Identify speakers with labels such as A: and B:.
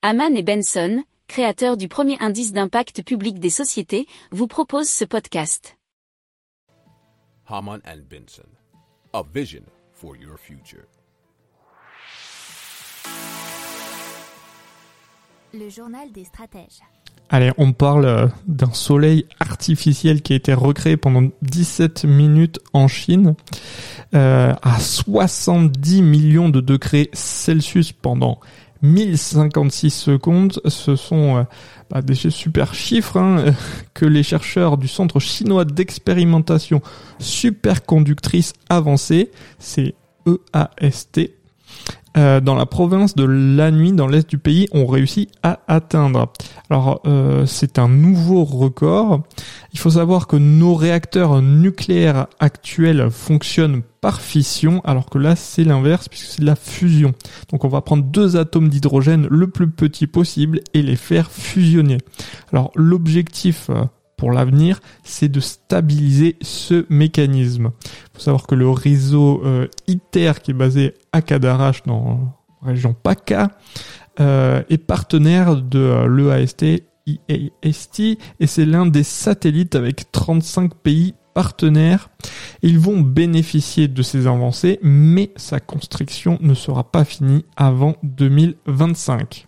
A: Haman et Benson, créateurs du premier indice d'impact public des sociétés, vous proposent ce podcast.
B: Haman and Benson, a vision for your future.
C: Le journal des stratèges.
D: Allez, on parle euh, d'un soleil artificiel qui a été recréé pendant 17 minutes en Chine euh, à 70 millions de degrés Celsius pendant 1056 secondes. Ce sont euh, bah, des super chiffres hein, que les chercheurs du Centre chinois d'expérimentation superconductrice avancée, c'est EAST, euh, dans la province de Lanui, dans l'est du pays, ont réussi à atteindre. Alors, euh, c'est un nouveau record. Il faut savoir que nos réacteurs nucléaires actuels fonctionnent par fission, alors que là, c'est l'inverse, puisque c'est de la fusion. Donc, on va prendre deux atomes d'hydrogène le plus petit possible et les faire fusionner. Alors, l'objectif euh, pour l'avenir, c'est de stabiliser ce mécanisme. Faut savoir que le réseau euh, ITER, qui est basé à Cadarache, dans la région PACA, euh, est partenaire de euh, l'EAST, IAST, et c'est l'un des satellites avec 35 pays partenaires. Ils vont bénéficier de ces avancées, mais sa construction ne sera pas finie avant 2025.